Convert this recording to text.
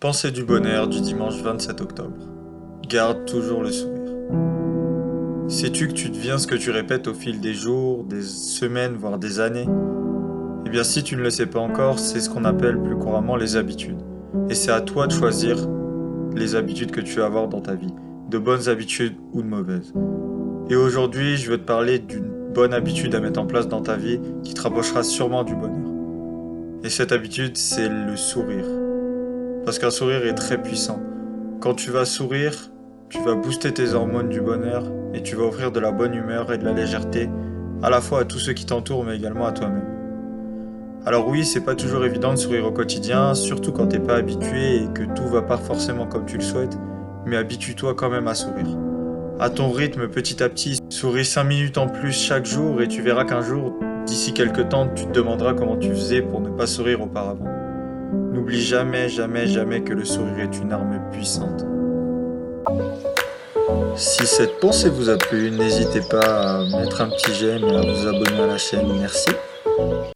Pensée du bonheur du dimanche 27 octobre. Garde toujours le sourire. Sais-tu que tu deviens ce que tu répètes au fil des jours, des semaines, voire des années? Eh bien si tu ne le sais pas encore, c'est ce qu'on appelle plus couramment les habitudes. Et c'est à toi de choisir les habitudes que tu vas avoir dans ta vie, de bonnes habitudes ou de mauvaises. Et aujourd'hui, je veux te parler d'une bonne habitude à mettre en place dans ta vie qui te rapprochera sûrement du bonheur. Et cette habitude, c'est le sourire. Parce qu'un sourire est très puissant. Quand tu vas sourire, tu vas booster tes hormones du bonheur et tu vas offrir de la bonne humeur et de la légèreté à la fois à tous ceux qui t'entourent mais également à toi-même. Alors oui, c'est pas toujours évident de sourire au quotidien, surtout quand t'es pas habitué et que tout va pas forcément comme tu le souhaites, mais habitue-toi quand même à sourire. À ton rythme, petit à petit, souris 5 minutes en plus chaque jour et tu verras qu'un jour, d'ici quelques temps, tu te demanderas comment tu faisais pour ne pas sourire auparavant. N'oublie jamais, jamais, jamais que le sourire est une arme puissante. Si cette pensée vous a plu, n'hésitez pas à mettre un petit j'aime et à vous abonner à la chaîne. Merci.